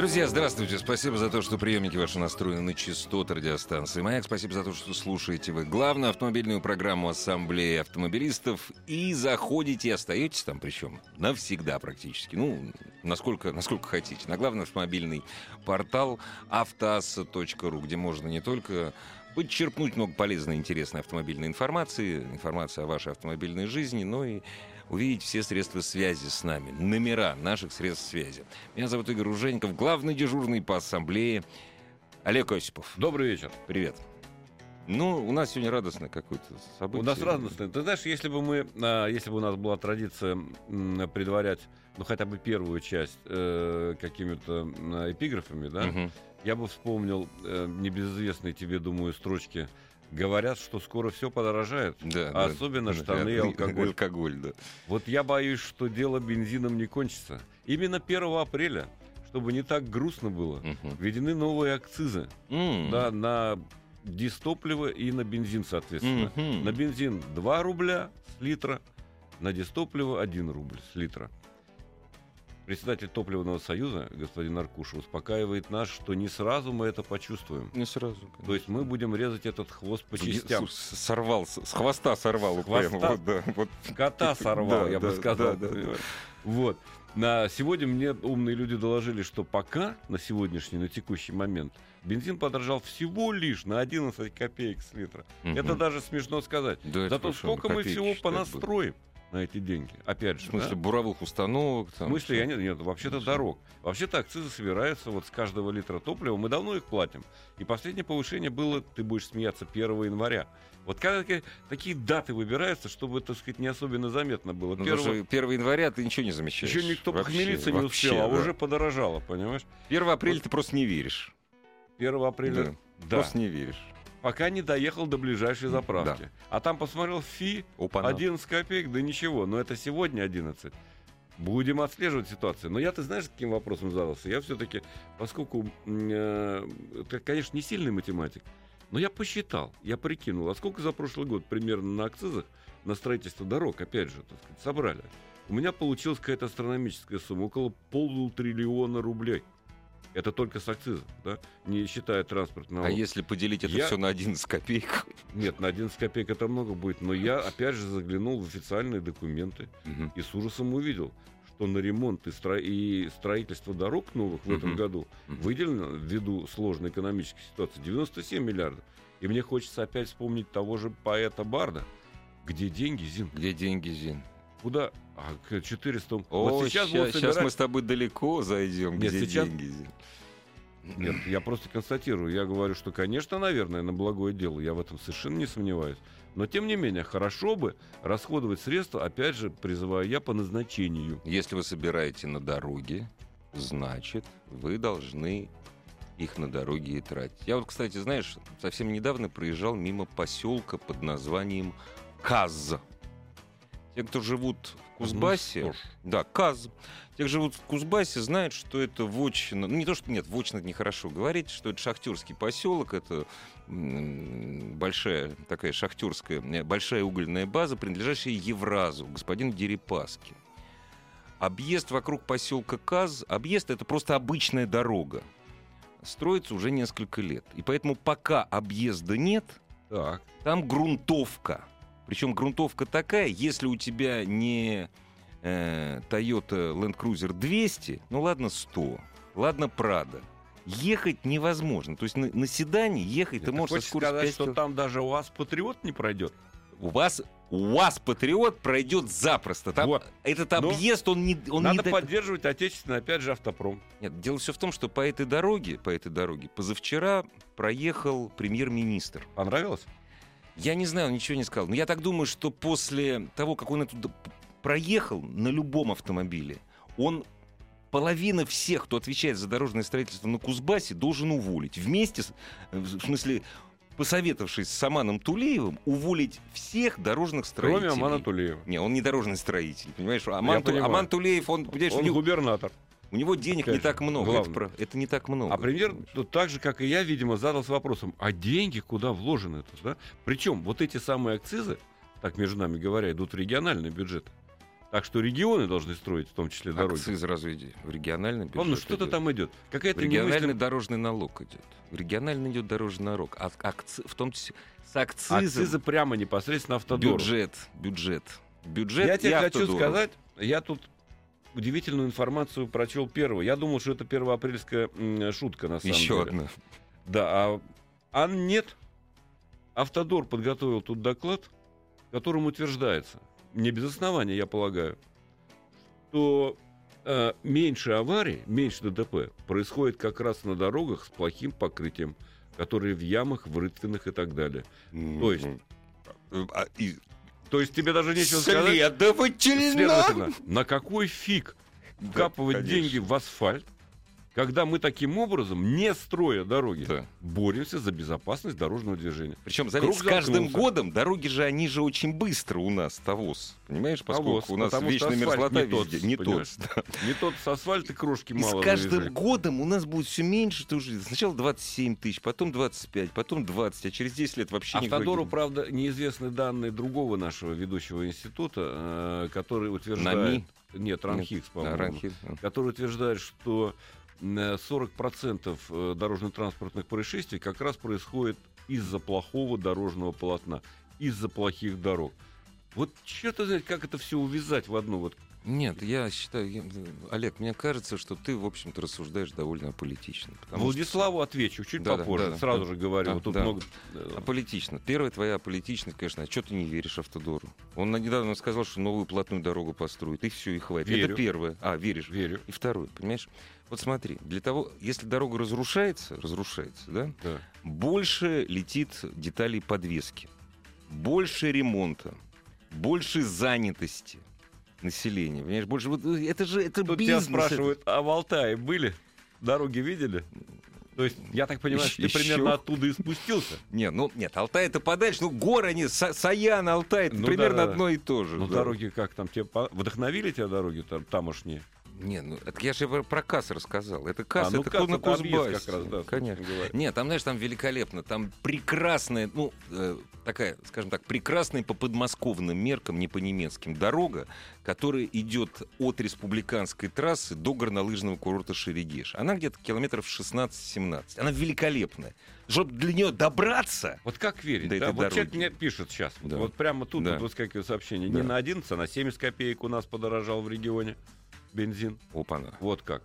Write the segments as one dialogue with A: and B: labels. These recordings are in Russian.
A: Друзья, здравствуйте. Спасибо за то, что приемники ваши настроены на частоты радиостанции «Маяк». Спасибо за то, что слушаете вы главную автомобильную программу Ассамблеи автомобилистов и заходите, и остаетесь там, причем навсегда практически. Ну, насколько, насколько хотите. На главный автомобильный портал автоасса.ру, где можно не только подчерпнуть много полезной, интересной автомобильной информации, информации о вашей автомобильной жизни, но и увидеть все средства связи с нами, номера наших средств связи. Меня зовут Игорь Ужеников, главный дежурный по ассамблее Олег Осипов.
B: Добрый вечер.
A: Привет. Ну, у нас сегодня радостное какое-то событие.
B: У нас радостное. Ты знаешь, если бы мы, а, если бы у нас была традиция предварять, ну хотя бы первую часть э, какими-то эпиграфами, да, угу. я бы вспомнил э, небезызвестные тебе, думаю, строчки Говорят, что скоро все подорожает,
A: да,
B: а да, особенно да, штаны и алкоголь.
A: алкоголь да.
B: Вот я боюсь, что дело бензином не кончится. Именно 1 апреля, чтобы не так грустно было, угу. введены новые акцизы mm. да, на дистопливо и на бензин, соответственно. Mm-hmm. На бензин 2 рубля с литра, на дистопливо 1 рубль с литра. Председатель топливного союза, господин Аркуша, успокаивает нас, что не сразу мы это почувствуем.
A: Не сразу. Конечно.
B: То есть мы будем резать этот хвост по частям.
A: Сорвал, с хвоста сорвал.
B: С хвоста, вот, да, вот. кота сорвал, я бы сказал. Вот. На сегодня мне умные люди доложили, что пока на сегодняшний, на текущий момент, бензин подорожал всего лишь на 11 копеек с литра. Угу. Это даже смешно сказать. Да, Зато сколько мы всего понастроим. Будет на эти деньги. Опять же.
A: В смысле,
B: да?
A: буровых установок?
B: Там, в смысле, я нет, нет, вообще-то дорог. Вообще-то акцизы собираются вот с каждого литра топлива. Мы давно их платим. И последнее повышение было, ты будешь смеяться, 1 января. Вот как такие даты выбираются, чтобы, так сказать, не особенно заметно было.
A: Ну, 1... 1 января ты ничего не замечаешь.
B: Еще никто вообще, похмелиться не успел, а да. уже подорожало, понимаешь?
A: 1 апреля вот. ты просто не веришь.
B: 1 апреля,
A: да. да. Просто не веришь
B: пока не доехал до ближайшей заправки. Да. А там посмотрел фи, Упана. 11 копеек, да ничего, но это сегодня 11. Будем отслеживать ситуацию. Но я, ты знаешь, каким вопросом задался? Я все-таки, поскольку, э, конечно, не сильный математик, но я посчитал, я прикинул, а сколько за прошлый год примерно на акцизах на строительство дорог, опять же, так сказать, собрали. У меня получилась какая-то астрономическая сумма, около полутриллиона рублей. Это только с акцизом, да? не считая транспортного.
A: А если поделить это я... все на 11 копеек?
B: Нет, на 11 копеек это много будет. Но я опять же заглянул в официальные документы угу. и с ужасом увидел, что на ремонт и, стро... и строительство дорог новых в этом году выделено, ввиду сложной экономической ситуации, 97 миллиардов. И мне хочется опять вспомнить того же поэта Барда. Где деньги, Зин?
A: Где деньги, Зин?
B: Куда? А, к 400...
A: О, вот сейчас, сейчас, собирать... сейчас мы с тобой далеко зайдем, Нет, где сейчас... деньги.
B: Нет, я просто констатирую. Я говорю, что, конечно, наверное, на благое дело. Я в этом совершенно не сомневаюсь. Но, тем не менее, хорошо бы расходовать средства, опять же, призываю я по назначению.
A: Если вы собираете на дороге, значит, вы должны их на дороге и тратить. Я вот, кстати, знаешь, совсем недавно проезжал мимо поселка под названием Каз. Те, кто живут в Кузбассе, ну, да, Каз, те, кто живут в Кузбассе, знают, что это вотчина, ну не то, что нет, вотчина это нехорошо говорить, что это шахтерский поселок, это большая такая шахтерская, э, большая угольная база, принадлежащая Евразу, господину Дерипаске. Объезд вокруг поселка Каз, объезд это просто обычная дорога. Строится уже несколько лет. И поэтому пока объезда нет, так. там грунтовка. Причем грунтовка такая, если у тебя не э, Toyota Land Cruiser 200, ну ладно 100, ладно Prado, ехать невозможно. То есть на, на седане ехать ты можешь
B: со сказать, 5 что там даже у вас Патриот не пройдет?
A: У вас у вас Патриот пройдет запросто. Там вот. Этот объезд, он не... Он
B: надо
A: не...
B: поддерживать отечественный, опять же, автопром.
A: Нет, дело все в том, что по этой дороге, по этой дороге, позавчера проехал премьер-министр.
B: Понравилось?
A: Я не знаю, он ничего не сказал. Но я так думаю, что после того, как он это проехал на любом автомобиле, он половина всех, кто отвечает за дорожное строительство на Кузбассе, должен уволить. Вместе, с, в смысле, посоветовавшись с Аманом Тулеевым, уволить всех дорожных строителей.
B: Кроме Амана Тулеева.
A: Не, он не дорожный строитель, понимаешь? Аман, Ту, Аман Тулеев, он,
B: понимаешь, он него, губернатор.
A: У него денег Конечно, не так много. Это, это не так много.
B: А пример ну, так же, как и я, видимо, задался вопросом, а деньги куда вложены? -то, да? Причем вот эти самые акцизы, так между нами говоря, идут в региональный бюджет. Так что регионы должны строить, в том числе дороги.
A: Акциз разве иди? в региональный бюджет?
B: Ну что-то там идет.
A: Какая-то региональный немыслим... дорожный налог идет. В региональный идет дорожный налог. А акци... в том числе с акцизом...
B: Акцизы прямо непосредственно автодор.
A: Бюджет, бюджет. Бюджет
B: Я тебе хочу сказать, я тут удивительную информацию прочел первую. Я думал, что это первоапрельская шутка на самом
A: Еще
B: деле.
A: одна.
B: Да, а, а нет. Автодор подготовил тут доклад, в котором утверждается, не без основания, я полагаю, что э, меньше аварий, меньше ДТП происходит как раз на дорогах с плохим покрытием, которые в ямах, в рытвинах и так далее. Mm-hmm. То есть... А, и, то есть тебе даже нечего сказать.
A: Следовательно,
B: Следовательно на какой фиг вкапывать деньги в асфальт, когда мы таким образом, не строя дороги, да. боремся за безопасность дорожного движения.
A: Причем, заметь, с каждым годом дороги же, они же очень быстро у нас, ТАВОЗ. Понимаешь, поскольку ТАВОЗ, у нас вечная мерзлота
B: не везде.
A: Тот, не тот.
B: Да. Не тот с асфальта крошки мало.
A: И с каждым завезли. годом у нас будет все меньше. Ты уже, сначала 27 тысяч, потом 25, потом 20, а через 10 лет вообще
B: Автодору, никаких... правда, неизвестны данные другого нашего ведущего института, э, который утверждает... НАМИ? Нет, Ранхикс, по-моему. Да, Ранхикс. Который утверждает, что 40% э, дорожно-транспортных происшествий как раз происходит из-за плохого дорожного полотна, из-за плохих дорог. Вот черт знает, как это все увязать в одну вот
A: нет, я считаю, я, Олег, мне кажется, что ты, в общем-то, рассуждаешь довольно аполитично.
B: Владиславу что... отвечу чуть да, попозже, да, сразу да, же говорю. Да, вот тут да. много...
A: Э, аполитично. Первая твоя аполитичность, конечно, а что ты не веришь Автодору? Он недавно сказал, что новую платную дорогу построит, и все, и хватит.
B: Верю.
A: Это первое. А, веришь?
B: Верю.
A: И второе, понимаешь? Вот смотри, для того, если дорога разрушается, разрушается, да,
B: да.
A: больше летит деталей подвески, больше ремонта, больше занятости – населения. Понимаешь, больше вот э, это же это
B: Тут
A: бизнес.
B: тебя спрашивают, а в Алтае были? Дороги видели? То есть, я так понимаю, что ты Еще? примерно оттуда и спустился.
A: Нет, ну нет, Алтай это подальше, ну горы они, Саян, Алтай, это ну, примерно да, да. одно и то же.
B: Ну да. дороги как там, тебе вдохновили тебя дороги там тамошние?
A: Не, ну это я же про КАС рассказал. Это КАС, а, ну,
B: это КАС,
A: на Кузбассе.
B: как раз, да,
A: Конечно. Нет, там, знаешь, там великолепно. Там прекрасная, ну, э, такая, скажем так, прекрасная по подмосковным меркам, не по немецким, дорога, которая идет от республиканской трассы до горнолыжного курорта Шерегеш. Она где-то километров 16-17. Она великолепная. Чтобы для нее добраться...
B: Вот как верить? Да, вот человек мне пишет сейчас. Да. Вот прямо тут да. вот выскакивает сообщение. Да. Не на 11, а на 70 копеек у нас подорожал в регионе бензин.
A: Опа-на.
B: Вот как.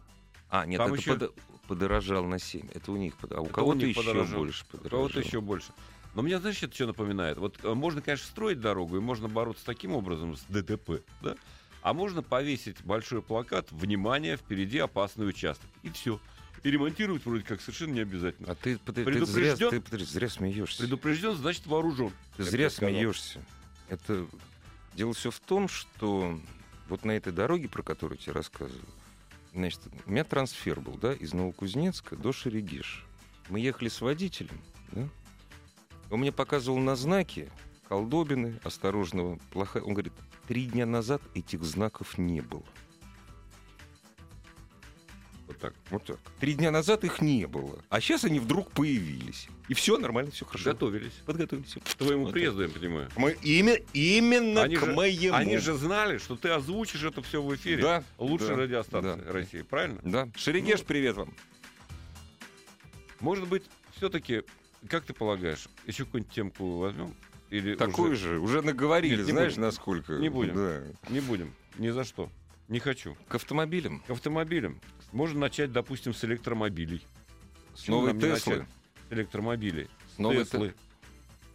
A: А, нет, Там это еще... под... подорожал на 7. Это у них. А у кого-то еще подорожал. больше
B: подорожал. У кого-то еще больше. Но мне, знаешь, это что напоминает? Вот э, можно, конечно, строить дорогу, и можно бороться таким образом с ДТП, да? А можно повесить большой плакат «Внимание, впереди опасный участок». И все. И ремонтировать вроде как совершенно не обязательно.
A: А ты, ты, ты, зря, ты, ты зря смеешься.
B: Предупрежден, значит вооружен.
A: Ты зря смеешься. Это дело все в том, что вот на этой дороге, про которую я тебе рассказываю, значит, у меня трансфер был, да, из Новокузнецка до Шерегиш. Мы ехали с водителем, да, он мне показывал на знаки колдобины, осторожного, плохая. Он говорит, три дня назад этих знаков не было. Так. Вот так. Три дня назад их не было. А сейчас они вдруг появились. И все нормально, все хорошо.
B: Готовились.
A: Подготовились.
B: К твоему вот приезду, я понимаю.
A: Мы именно, именно они к
B: же,
A: моему.
B: Они же знали, что ты озвучишь это все в эфире.
A: Да.
B: Лучшей
A: да,
B: радиостанции да. России, правильно?
A: Да. Шерегеш, ну, привет вам.
B: Может быть, все-таки, как ты полагаешь, еще какую-нибудь темку возьмем?
A: Или Такую уже... же, уже наговорили, Нет, знаешь, будем. насколько.
B: Не будем. Да. Не будем. Ни за что. Не хочу.
A: К автомобилям?
B: К автомобилям. Можно начать, допустим, с электромобилей.
A: С новой Теслы?
B: Электромобилей. С новой Теслы.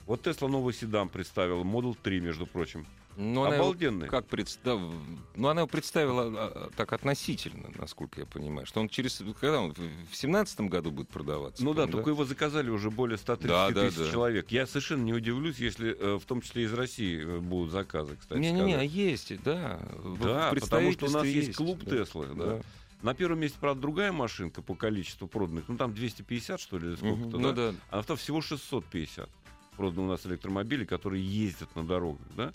B: Вот Тесла новый седан представила, Model 3, между прочим.
A: Но Обалденный. Она как представ... Ну, она его представила а, а, так относительно, насколько я понимаю. Что он через... Когда он? В семнадцатом году будет продаваться?
B: Ну да, да, только его заказали уже более 130 да, тысяч да, да. человек. Я совершенно не удивлюсь, если э, в том числе из России э, будут заказы, кстати
A: Не-не-не, а есть, да.
B: Да, потому что у нас есть, есть клуб да, Теслы. Да. Да. На первом месте, правда, другая машинка по количеству проданных. Ну, там 250, что ли, сколько-то,
A: ну, да?
B: да? А на втором всего 650 продано у нас электромобилей, которые ездят на дорогах, да?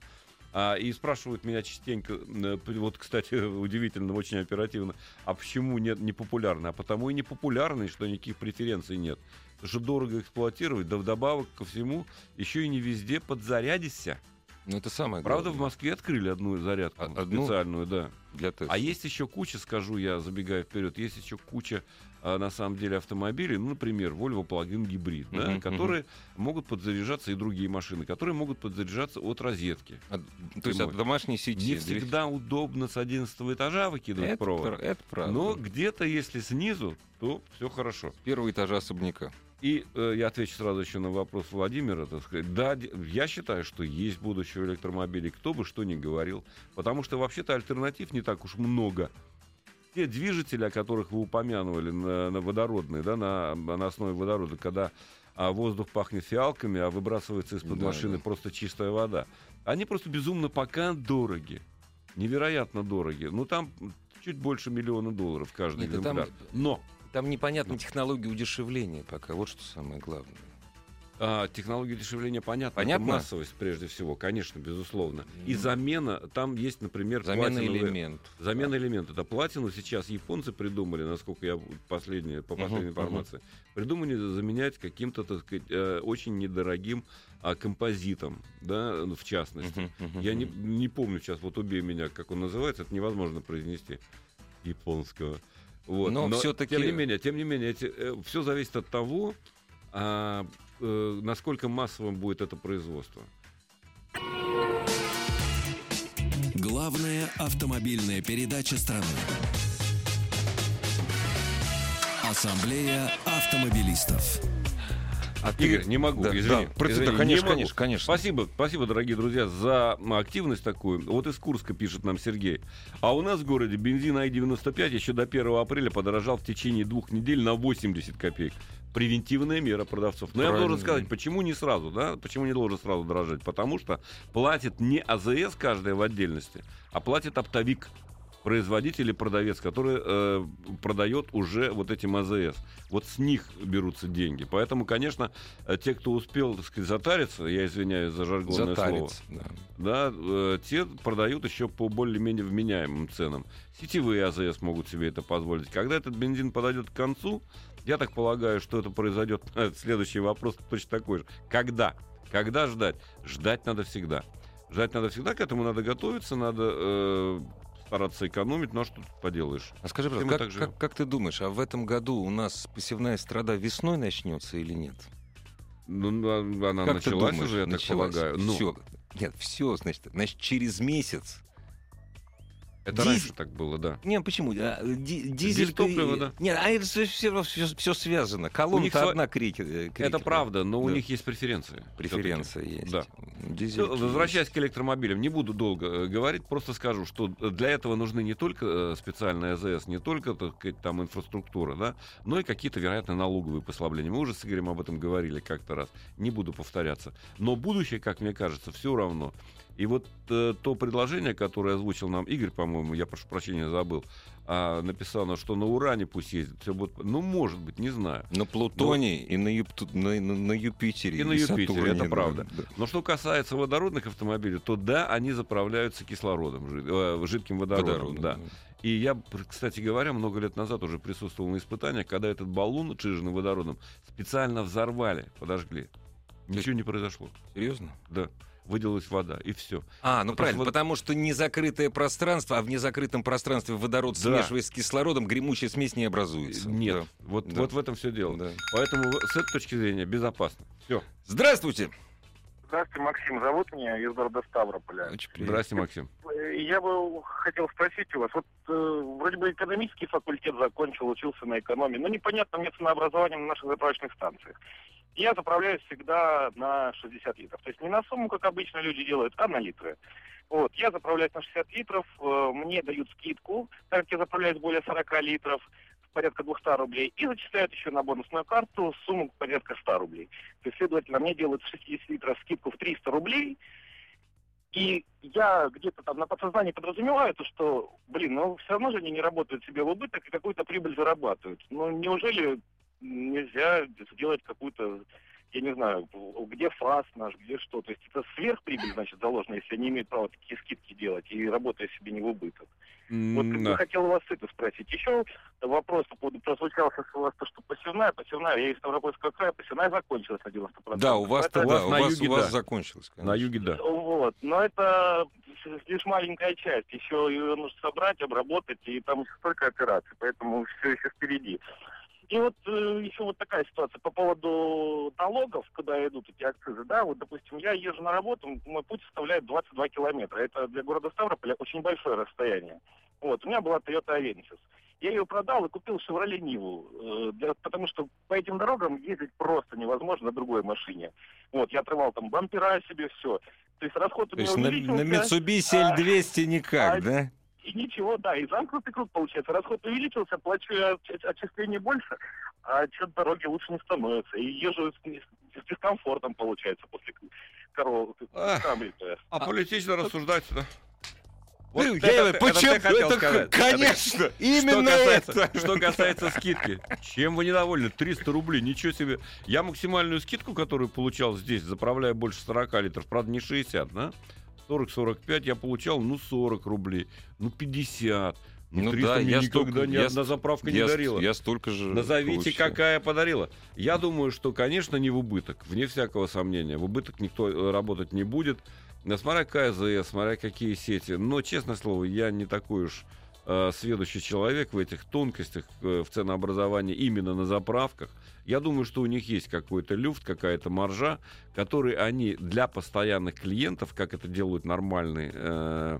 B: А, и спрашивают меня частенько, э, вот, кстати, удивительно, очень оперативно, а почему нет, не популярны? А потому и не популярны, что никаких преференций нет. Потому что дорого эксплуатировать, да вдобавок ко всему, еще и не везде подзарядишься.
A: Ну, это самое
B: главное. Правда, в Москве открыли одну зарядку а, одну? специальную, да.
A: Для теста.
B: А есть еще куча, скажу я, забегая вперед, есть еще куча а, на самом деле автомобилей, ну, например, Volvo Plug-in гибрид, uh-huh, да, которые uh-huh. могут подзаряжаться и другие машины, которые могут подзаряжаться от розетки.
A: От, то есть от домашней сети.
B: Не всегда удобно с 11 этажа выкидывать
A: это
B: провод.
A: Это правда.
B: Но где-то, если снизу, то все хорошо.
A: Первого этажа особняка.
B: И э, я отвечу сразу еще на вопрос Владимира. Так сказать. Да, я считаю, что есть будущее электромобилей, кто бы что ни говорил. Потому что вообще-то альтернатив не так уж много. Те движители, о которых вы упомянули, на, на водородные, да, на, на основе водорода, когда а воздух пахнет фиалками, а выбрасывается из-под да, машины да. просто чистая вода. Они просто безумно пока дороги. Невероятно дороги. Ну, там чуть больше миллиона долларов каждый Нет, экземпляр. Там...
A: Но там непонятна технология удешевления пока. Вот что самое главное.
B: А, технология удешевления понятна.
A: Понятно?
B: Это массовость, прежде всего, конечно, безусловно. И замена, там есть, например,
A: замена элемент.
B: Замена да. элемента. Это платину сейчас японцы придумали, насколько я последнее, по последней uh-huh, информации, uh-huh. придумали заменять каким-то, так сказать, э, очень недорогим а, композитом, да, в частности. Uh-huh, uh-huh, я не, не помню сейчас, вот убей меня, как он называется, это невозможно произнести японского. Вот. Но, Но все-таки... Тем не менее, тем не менее, эти, э, все зависит от того, а, э, насколько массовым будет это производство.
C: Главная автомобильная передача страны. Ассамблея автомобилистов.
B: А ты... Игорь, не могу, да, извини. Да,
A: извини да, конечно, конечно, конечно.
B: Спасибо, спасибо, дорогие друзья, за активность такую. Вот из Курска пишет нам Сергей. А у нас в городе бензин АИ-95 еще до 1 апреля подорожал в течение двух недель на 80 копеек. Превентивная мера продавцов. Но Правильно. я должен сказать, почему не сразу, да? Почему не должен сразу дорожать? Потому что платит не АЗС каждая в отдельности, а платит оптовик производитель и продавец, который э, продает уже вот этим АЗС. Вот с них берутся деньги. Поэтому, конечно, э, те, кто успел, так сказать, затариться, я извиняюсь за жаргонное Затариться, слово, да. Да, э, те продают еще по более-менее вменяемым ценам. Сетевые АЗС могут себе это позволить. Когда этот бензин подойдет к концу, я так полагаю, что это произойдет. Следующий вопрос точно такой же. Когда? Когда ждать? Ждать надо всегда. Ждать надо всегда, к этому надо готовиться, надо э, стараться экономить, но что тут поделаешь.
A: А скажи, пожалуйста, как, как, как ты думаешь, а в этом году у нас посевная страда весной начнется или нет?
B: Ну, она как началась уже, я началась. так полагаю.
A: Ну. Все. Нет, все, значит, значит, через месяц
B: это Диз... раньше так было, да.
A: Не, почему? А, ди- дизель топливо, да. Нет, а это все, все, все, все связано. Колонка
B: св...
A: одна крики, э.
B: Это правда, но да. у них есть преференции.
A: Преференция есть.
B: Да. Дизель Возвращаясь есть. к электромобилям, не буду долго э, говорить, просто скажу, что для этого нужны не только э, специальные АЗС, не только так сказать, там инфраструктура, да, но и какие-то, вероятно, налоговые послабления. Мы уже с Игорем об этом говорили как-то раз. Не буду повторяться. Но будущее, как мне кажется, все равно. И вот э, то предложение, которое озвучил нам Игорь, по-моему, я прошу прощения, забыл, а, написано, что на Уране пусть ездит. Все будет, ну, может быть, не знаю.
A: На Плутоне Но... и на, Юп... на, на, на Юпитере.
B: И, и на Юпитере, Сатурне, это правда. Да. Но что касается водородных автомобилей, то да, они заправляются кислородом, жид... э, жидким водородом. водородом да. И я, кстати говоря, много лет назад уже присутствовал на испытаниях, когда этот баллон, чиженный водородом, специально взорвали, подожгли. Ничего не произошло.
A: Серьезно?
B: Да выделилась вода, и все.
A: А, ну потому правильно, что... потому что не закрытое пространство, а в незакрытом пространстве водород, да. смешиваясь с кислородом, гремучая смесь не образуется.
B: Нет, да. Вот, да. вот в этом все дело. Да. Поэтому с этой точки зрения безопасно. Все.
A: Здравствуйте!
D: Здравствуйте, Максим. Зовут меня из города Ставрополя.
B: Здравствуйте, Максим.
D: Я бы хотел спросить у вас. Вот э, вроде бы экономический факультет закончил, учился на экономии, но непонятно мне ценообразование на наших заправочных станциях. Я заправляюсь всегда на 60 литров. То есть не на сумму, как обычно люди делают, а на литры. Вот, я заправляюсь на 60 литров, э, мне дают скидку, так как я заправляюсь более 40 литров, порядка 200 рублей, и зачисляют еще на бонусную карту сумму порядка 100 рублей. То есть, следовательно, мне делают 60 литров скидку в 300 рублей, И я где-то там на подсознании подразумеваю, то, что, блин, ну все равно же они не работают себе в убыток и какую-то прибыль зарабатывают. Ну неужели нельзя сделать какую-то я не знаю, где фас наш, где что. То есть это сверхприбыль, значит, заложена, если они имеют право такие скидки делать и работая себе не в убыток. Вот я хотел у вас это спросить. Еще вопрос по поводу прозвучал у вас то, что посевная, посевная, я из Ставропольского края, посевная закончилась на 90%.
A: Да, у вас,
B: это,
A: да, у
B: вас,
A: на юге, у вас
B: да.
A: закончилась.
B: Конечно. На юге, да.
D: Вот, но это лишь маленькая часть. Еще ее нужно собрать, обработать, и там еще столько операций, поэтому все еще впереди. И вот э, еще вот такая ситуация по поводу налогов, куда идут эти акцизы. Да, вот, допустим, я езжу на работу, мой путь составляет 22 километра. Это для города Ставрополя очень большое расстояние. Вот, у меня была Toyota Avensis. Я ее продал и купил Chevrolet Ниву, э, для, потому что по этим дорогам ездить просто невозможно на другой машине. Вот, я отрывал там бампера себе, все. То есть расход у
A: меня
D: То есть
A: на, на Mitsubishi L200 никак, а, да?
D: И ничего, да, и замкнутый круг получается. Расход увеличился, плачу я отчисление больше, а что-то дороги лучше не становятся. И езжу с, с дискомфортом, получается, после коровы.
B: А, а политично рассуждать, да?
A: Вот ну, это, я, это, почему? Это, это сказать. конечно, это, именно
B: что касается, это. Что касается скидки, чем вы недовольны? 300 рублей, ничего себе. Я максимальную скидку, которую получал здесь, заправляя больше 40 литров, правда не 60, да? 40-45 я получал, ну, 40 рублей, ну, 50. Ну, 300 да, я никогда столько, ни я, одна заправка я, не дарила.
A: Я столько же
B: Назовите, получил. какая подарила. Я думаю, что, конечно, не в убыток, вне всякого сомнения. В убыток никто э, работать не будет. Смотря какая ЗС, смотря какие сети. Но, честное слово, я не такой уж э, сведущий человек в этих тонкостях э, в ценообразовании именно на заправках. Я думаю, что у них есть какой-то люфт, какая-то маржа, который они для постоянных клиентов, как это делают нормальные э,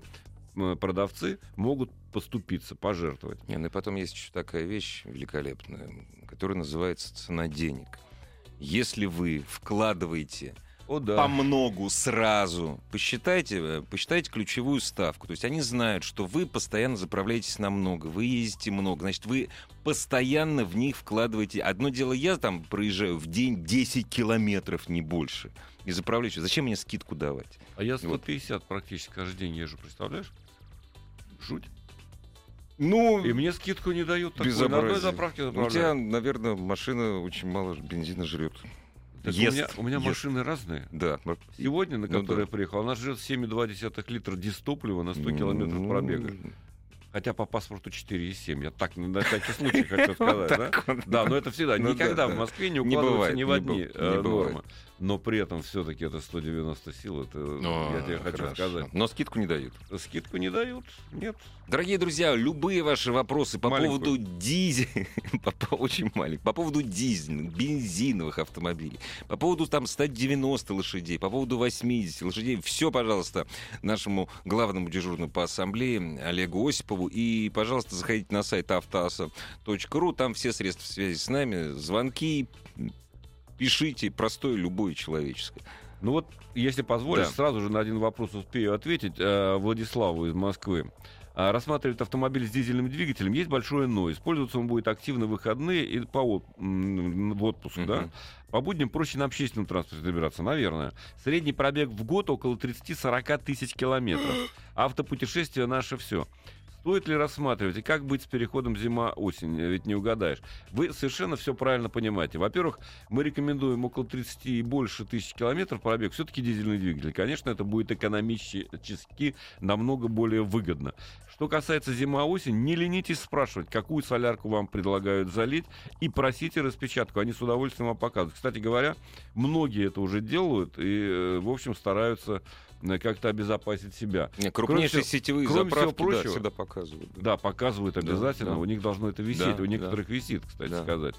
B: продавцы, могут поступиться, пожертвовать.
A: Не, ну и потом есть еще такая вещь великолепная, которая называется цена денег. Если вы вкладываете о, да. по многу сразу. Посчитайте, э, посчитайте ключевую ставку. То есть они знают, что вы постоянно заправляетесь на много, вы ездите много. Значит, вы постоянно в них вкладываете. Одно дело, я там проезжаю в день 10 километров, не больше. И заправляюсь. Зачем мне скидку давать?
B: А я 150 вот. практически каждый день езжу, представляешь? Жуть. Ну, и мне скидку не дают такой, на одной заправке
A: заправляю. У тебя, наверное, машина очень мало бензина жрет.
B: Ест, у меня, у меня ест. машины разные.
A: Да.
B: Сегодня, на которой ну, да. я приехал, она жрет 7,2 литра дистоплива на 100 километров ну, пробега. Хотя по паспорту 4,7. Я так на всякий случай хочу сказать. Да, но это всегда. Ну Никогда в Москве не укладывается ни в одни э, нормы но при этом все-таки это 190 сил, это О, я тебе хочу сказать.
A: Но скидку не дают.
B: Скидку не дают, нет.
A: Дорогие друзья, любые ваши вопросы по Маленькую. поводу дизеля, очень маленький, по поводу дизельных, бензиновых автомобилей, по поводу там 190 лошадей, по поводу 80 лошадей, все, пожалуйста, нашему главному дежурному по ассамблее Олегу Осипову. И, пожалуйста, заходите на сайт автоаса.ру, там все средства связи с нами, звонки, пишите, простое, любое человеческое.
B: Ну вот, если позволишь, да. сразу же на один вопрос успею ответить э, Владиславу из Москвы. А, рассматривает автомобиль с дизельным двигателем, есть большое «но». Использоваться он будет активно в выходные и по в отпуск, uh-huh. да. По будням проще на общественном транспорте добираться, наверное. Средний пробег в год около 30-40 тысяч километров. Автопутешествие наше все. Стоит ли рассматривать и как быть с переходом зима-осень? Ведь не угадаешь. Вы совершенно все правильно понимаете. Во-первых, мы рекомендуем около 30 и больше тысяч километров пробег. Все-таки дизельный двигатель. Конечно, это будет экономически намного более выгодно. Что касается зима-осень, не ленитесь спрашивать, какую солярку вам предлагают залить, и просите распечатку. Они с удовольствием вам показывают. Кстати говоря, многие это уже делают и, э, в общем, стараются Э, как-то обезопасить себя.
A: Не, крупнейшие кроме сетевые кроме заправки всего прочего, да, всегда показывают.
B: Да, да показывают обязательно. Да, да. У них должно это висеть. Да, У некоторых да. висит, кстати да. сказать.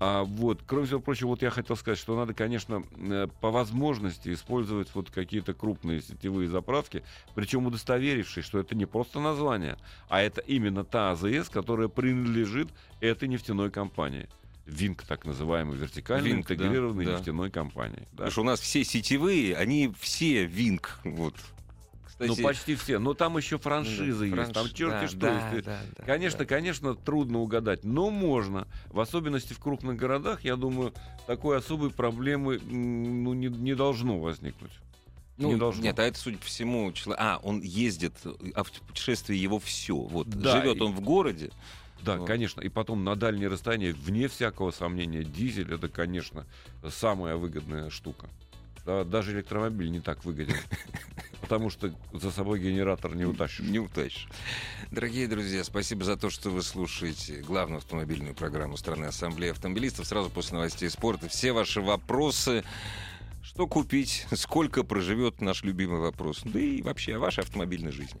B: А вот, кроме всего прочего, вот я хотел сказать, что надо, конечно, э, по возможности использовать вот какие-то крупные сетевые заправки, причем удостоверившись, что это не просто название, а это именно та АЗС, которая принадлежит этой нефтяной компании. Винк, так называемый, вертикально Винк, интегрированной да, нефтяной да. компании. Да.
A: Потому что у нас все сетевые, они все Винк. Вот.
B: Кстати, ну, почти все. Но там еще франшизы ну, есть. Там черти да, что да, есть. Да, да, конечно, да. конечно, трудно угадать. Но можно. В особенности в крупных городах, я думаю, такой особой проблемы ну, не, не должно возникнуть.
A: Ну, не должно. Нет, а это, судя по всему, человек... А, он ездит, а в путешествии его все. Вот, да, живет он в городе.
B: Да, вот. конечно. И потом на дальние расстояния, вне всякого сомнения, дизель это, конечно, самая выгодная штука. Да, даже электромобиль не так выгоден. Потому что за собой генератор не утащишь.
A: Не утащишь. Дорогие друзья, спасибо за то, что вы слушаете главную автомобильную программу страны Ассамблеи автомобилистов. Сразу после новостей спорта все ваши вопросы что купить, сколько проживет наш любимый вопрос, да и вообще о вашей автомобильной жизни.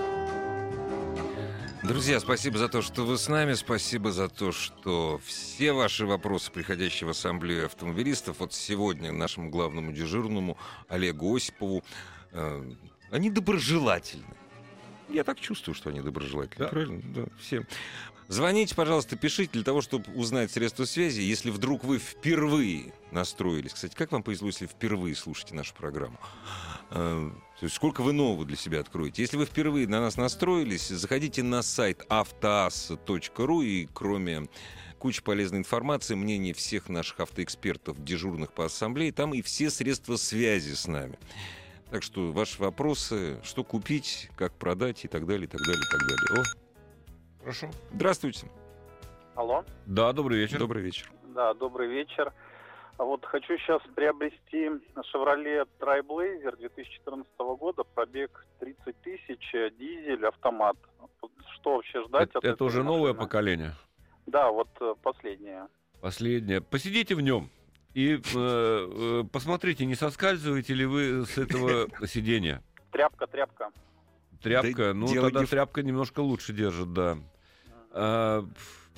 A: Друзья, спасибо за то, что вы с нами. Спасибо за то, что все ваши вопросы, приходящие в Ассамблею автомобилистов, вот сегодня нашему главному дежурному Олегу Осипову, э, они доброжелательны. Я так чувствую, что они доброжелательны. Да. Правильно? Да, всем. Звоните, пожалуйста, пишите для того, чтобы узнать средства связи. Если вдруг вы впервые настроились. Кстати, как вам повезло, если впервые слушаете нашу программу? То есть сколько вы нового для себя откроете. Если вы впервые на нас настроились, заходите на сайт автоас.ру и кроме кучи полезной информации, мнений всех наших автоэкспертов, дежурных по ассамблее, там и все средства связи с нами. Так что ваши вопросы, что купить, как продать и так далее, и так далее, и так далее. О, хорошо. Здравствуйте.
E: Алло.
A: Да, добрый вечер. Добрый вечер.
E: Да, добрый вечер. А вот хочу сейчас приобрести Chevrolet Trailblazer 2014 года, пробег 30 тысяч, дизель, автомат. Что вообще ждать
B: это, от Это уже машины? новое поколение?
E: Да, вот э, последнее.
B: Последнее. Посидите в нем и э, э, посмотрите, не соскальзываете ли вы с этого сиденья.
E: Тряпка, тряпка.
B: Тряпка, ну тогда тряпка немножко лучше держит, да. А,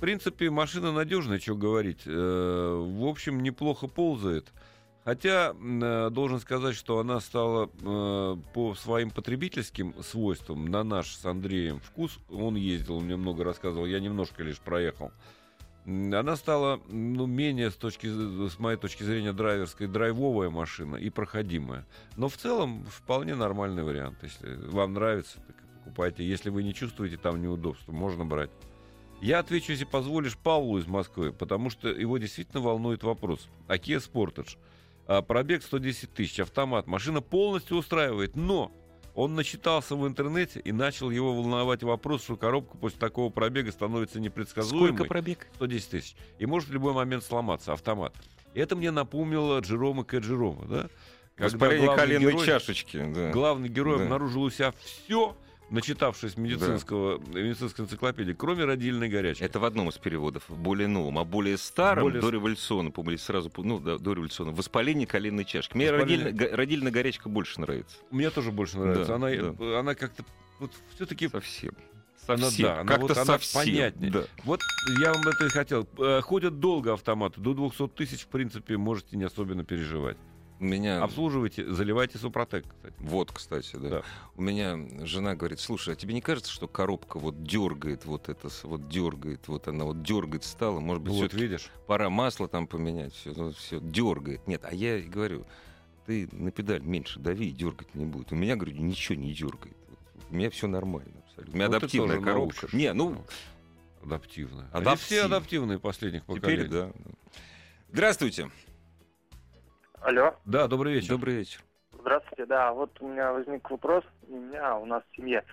B: принципе, машина надежная, что говорить. Э, в общем, неплохо ползает. Хотя, э, должен сказать, что она стала э, по своим потребительским свойствам на наш с Андреем вкус. Он ездил, он мне много рассказывал, я немножко лишь проехал. Она стала ну, менее, с, точки, с моей точки зрения, драйверской, драйвовая машина и проходимая. Но в целом вполне нормальный вариант. Если вам нравится, так покупайте. Если вы не чувствуете там неудобства, можно брать. Я отвечу, если позволишь, Павлу из Москвы, потому что его действительно волнует вопрос. А Kia Sportage. А, пробег 110 тысяч, автомат. Машина полностью устраивает, но он начитался в интернете и начал его волновать вопрос, что коробка после такого пробега становится непредсказуемой.
A: Сколько пробег?
B: 110 тысяч. И может в любой момент сломаться автомат. И это мне напомнило Джерома К. Джерома, да?
A: Когда коленной герой, чашечки. Да.
B: Главный герой да. обнаружил у себя все, начитавшись медицинского, да. медицинской энциклопедии, кроме родильной горячки.
A: Это в одном из переводов, более новом, а более старом, более... дореволюционно, помнили сразу, ну, да, дореволюционно, воспаление коленной чашки. Мне Воспаление... родильная, родильная горячка больше нравится.
B: Мне тоже больше нравится. Да, она, да. она как-то вот все-таки...
A: Совсем.
B: Совсем. Она, да, она, вот, она понятнее. Да. Вот я вам это и хотел. Э, ходят долго автоматы. До 200 тысяч, в принципе, можете не особенно переживать.
A: У меня...
B: Обслуживайте, заливайте супротек, кстати.
A: Вот, кстати, да. да. У меня жена говорит, слушай, а тебе не кажется, что коробка вот дергает вот это, вот дергает, вот она вот дергает стала, может быть,
B: вот видишь,
A: пора масло там поменять, все, ну, все дергает. Нет, а я говорю, ты на педаль меньше дави, дергать не будет. У меня, говорю, ничего не дергает. У меня все нормально абсолютно. У меня ну, адаптивная коробка. Научишь.
B: Не, ну... Адаптивная. Адаптив. Они все адаптивные последних поколений.
A: Теперь, да. Здравствуйте.
E: Алло.
B: Да, добрый вечер.
A: Добрый вечер.
E: Здравствуйте, да, вот у меня возник вопрос, у меня, у нас в семье,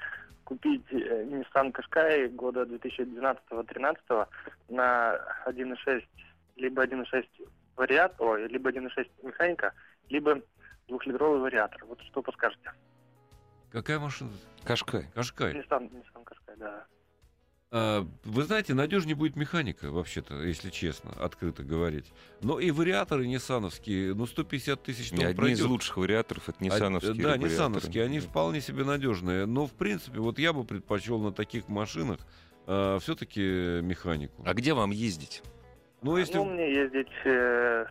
E: купить э, Nissan Qashqai года 2012-2013 на 1.6, либо 1.6 вариат, ой, либо 1.6 механика, либо двухлитровый вариатор. Вот что подскажете?
B: Какая машина?
A: Кашкай.
B: Кашкай.
E: Nissan, Nissan Qashqai, да.
B: А, вы знаете, надежнее будет механика, вообще-то, если честно, открыто говорить. Но и вариаторы ниссановские, ну, 150 тысяч
A: тонн Одни пройдет. из лучших вариаторов — это ниссановские
B: а, Да, ниссановские, они вполне себе надежные. Но, в принципе, вот я бы предпочел на таких машинах а, все-таки механику.
A: А где вам ездить?
E: Ну, если... ну мне ездить, э,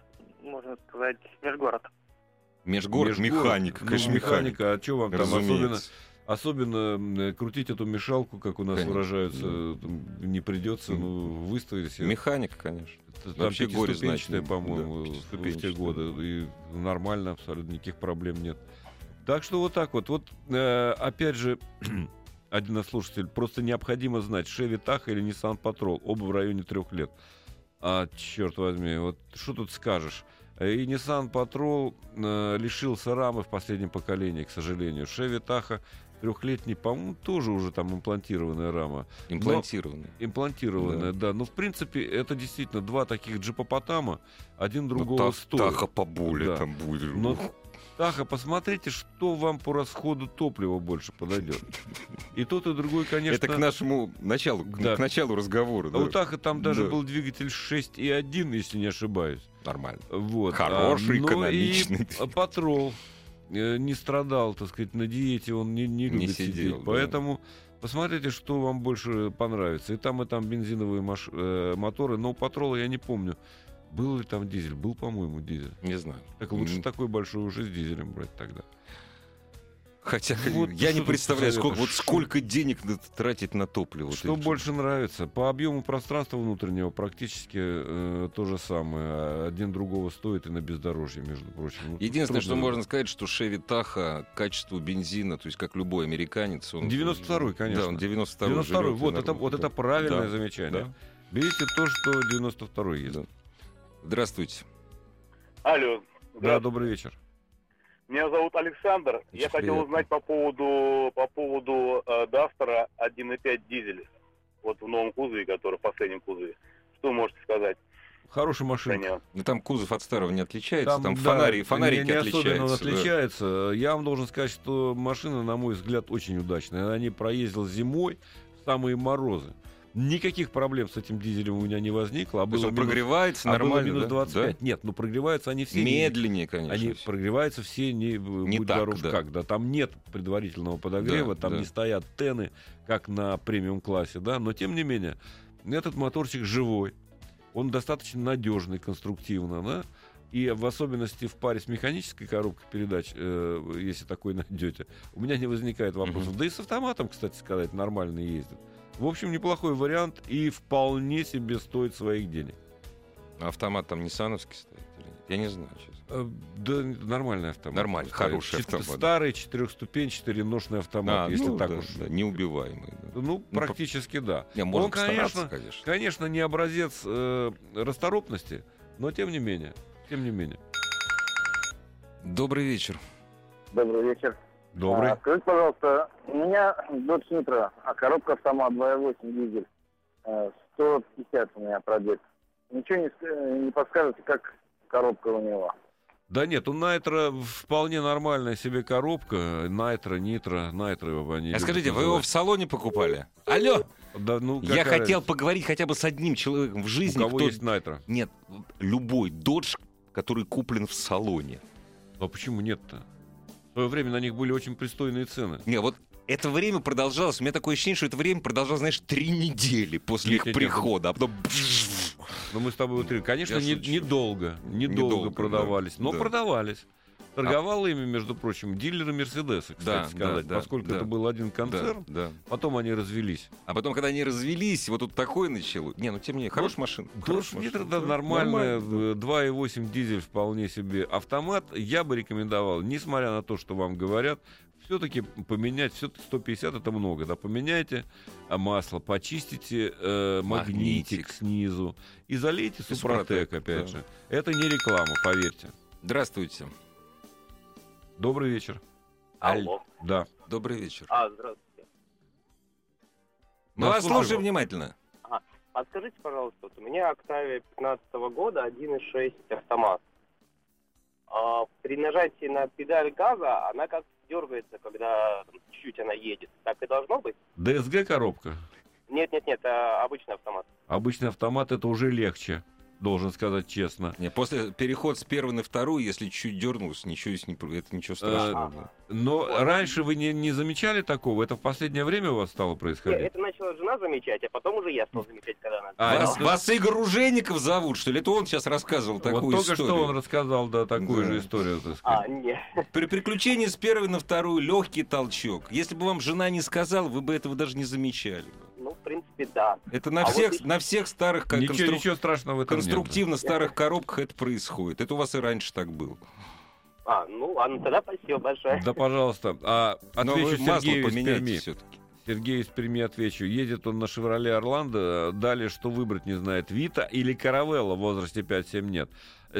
E: можно сказать, межгород.
A: Межгород, Межгород механика,
B: конечно, ну, механика. А что вам там особенно Особенно крутить эту мешалку, как у нас конечно. выражаются, да. не придется, ну, выставить себе.
A: Механика, конечно.
B: Там Вообще горе знать. по-моему, да, в те годы. И нормально, абсолютно никаких проблем нет. Так что вот так вот. Вот, э, опять же, один слушатель, просто необходимо знать, Chevy Tahoe или Nissan Patrol, оба в районе трех лет. А, черт возьми, вот что тут скажешь? И Nissan Patrol э, лишился рамы в последнем поколении, к сожалению. Chevy Tahoe трехлетний, по-моему, тоже уже там имплантированная рама.
A: Имплантированная.
B: Но, имплантированная, да. да. Но в принципе это действительно два таких джипопотама, один ну, другого ну, стоит.
A: Таха поболее да. там будет.
B: Но Таха, посмотрите, что вам по расходу топлива больше подойдет. И тот, и другой, конечно...
A: Это к нашему началу, да. к началу разговора.
B: А да. у Таха там даже да. был двигатель 6,1, если не ошибаюсь.
A: Нормально.
B: Вот.
A: Хороший, а, экономичный.
B: И Патрол не страдал, так сказать, на диете, он не, не любит не сидел, сидеть. Да. Поэтому посмотрите, что вам больше понравится. И там, и там бензиновые маш... э, моторы, но у Патрола я не помню. Был ли там дизель? Был, по-моему, дизель.
A: Не знаю.
B: Так лучше mm. такой большой уже с дизелем брать тогда.
A: Хотя вот я не представляю, сколько, вот сколько денег тратить на топливо.
B: Что вот больше нравится? По объему пространства внутреннего практически э, то же самое. Один другого стоит и на бездорожье, между прочим. Ну,
A: Единственное, что можно сказать, что Шеви Таха качество бензина, то есть как любой американец, он...
B: 92-й, конечно. Да,
A: он 92-й. 92
B: вот, это, вот это правильное да. замечание. Да. Берите то, что 92-й есть. Да.
A: Здравствуйте.
F: Алло.
B: Да, добрый вечер.
F: Меня зовут Александр. Очень Я приятно. хотел узнать по поводу по поводу э, Дастера 1.5 дизель. Вот в новом кузове, который в последнем кузове. Что можете сказать?
B: Хорошая машина.
A: Ну там кузов от старого не отличается, там, там да, фонари, фонарики не, не отличаются.
B: он отличается. Да. Я вам должен сказать, что машина, на мой взгляд, очень удачная. Она не проездила зимой в самые морозы. Никаких проблем с этим дизелем у меня не возникло. А
A: было он минус, прогревается а нормально,
B: было минус 25. Да? Нет, ну прогреваются они все...
A: Медленнее, конечно.
B: Они
A: все.
B: прогреваются все не, не
A: будь так, здоров,
B: да. как. Да, там нет предварительного подогрева, да, там да. не стоят тены, как на премиум-классе, да, но тем не менее, этот моторчик живой, он достаточно надежный конструктивно, да, и в особенности в паре с механической коробкой передач, э, если такой найдете, у меня не возникает вопросов. Mm-hmm. Да и с автоматом, кстати сказать, нормально ездит. В общем, неплохой вариант и вполне себе стоит своих денег.
A: Автомат там Ниссановский стоит или нет? Я не знаю, честно.
B: Э, да, нормальный автомат.
A: Нормальный, хороший
B: Чет-
A: автомат.
B: Старый четырехступенчатый реношный автомат, а, если ну, так
A: да,
B: уж.
A: Да, неубиваемый. Да.
B: Ну, ну, практически по... да.
A: Не, Он, конечно, конечно,
B: конечно, не образец э, расторопности, но тем не менее, тем не менее.
A: Добрый вечер.
F: Добрый вечер.
B: Добрый. А,
F: скажите, пожалуйста, у меня Dodge Nitro, а коробка сама 2.8 дизель. 150 у меня пробег. Ничего не, не подскажете, как коробка у него?
B: Да нет, у Найтра вполне нормальная себе коробка. Найтра, Нитро, Найтро они
A: А скажите, вы его в салоне покупали? Алло! Да, ну, Я хотел разница? поговорить хотя бы с одним человеком в жизни.
B: У кого кто... есть Найтро?
A: Нет, любой Додж, который куплен в салоне.
B: А почему нет-то? В свое время на них были очень пристойные цены.
A: Не, вот это время продолжалось, у меня такое ощущение, что это время продолжалось, знаешь, три недели после нет, их нет, прихода, нет. а потом...
B: Ну, мы с тобой утри. Конечно, не, недолго, недолго, недолго продавались, да. но да. продавались. Торговал а... ими, между прочим, дилеры Мерседеса, кстати да, сказать, да, поскольку да, это был один концерн. Да, да. Потом они развелись.
A: А потом, когда они развелись, вот тут такое начало. Не, ну тем не менее, хорошая машина.
B: Додж Нитро, да, нормальная. 2.8 дизель вполне себе автомат. Я бы рекомендовал, несмотря на то, что вам говорят, все-таки поменять, все 150 это много, да, поменяйте а, масло, почистите э, магнитик, магнитик снизу и залейте Супротек, опять да. же. Это не реклама, поверьте.
A: Здравствуйте.
B: Добрый вечер.
F: Алло.
B: Да.
A: Добрый вечер.
F: А, здравствуйте.
A: Мы вас слушаем внимательно.
F: А, подскажите, пожалуйста, вот у меня Октавия 15 -го года 1.6 автомат. А, при нажатии на педаль газа она как дергается, когда чуть-чуть она едет. Так и должно быть?
B: ДСГ коробка?
F: Нет, нет, нет, а обычный автомат.
B: Обычный автомат это уже легче. Должен сказать честно.
A: Не, после переход с первой на вторую, если чуть дернулся, ничего, не, это ничего страшного.
B: А, но раньше вы не, не замечали такого? Это в последнее время у вас стало происходить?
F: Это начала жена замечать, а потом уже я стал замечать, когда она...
A: А, вас, вас Игорь Ружейников зовут, что ли? Это он сейчас рассказывал такую
B: вот только
A: историю.
B: что он рассказал, да, такую да. же историю, так сказать.
F: А, нет.
A: При переключении с первой на вторую легкий толчок. Если бы вам жена не сказала, вы бы этого даже не замечали.
F: Ну, в принципе, да.
A: Это на, а всех, вот... на всех старых...
B: Ничего, конструк... ничего страшного в этом
A: Конструктивно
B: нет.
A: старых коробках это происходит. Это у вас и раньше так было.
F: А, ну ладно, тогда спасибо большое.
B: Да, пожалуйста. А, отвечу Сергею из Перми.
A: все-таки.
B: Сергей из Перми отвечу. Едет он на «Шевроле Орландо», далее что выбрать не знает. «Вита» или «Каравелла» в возрасте 5-7 лет.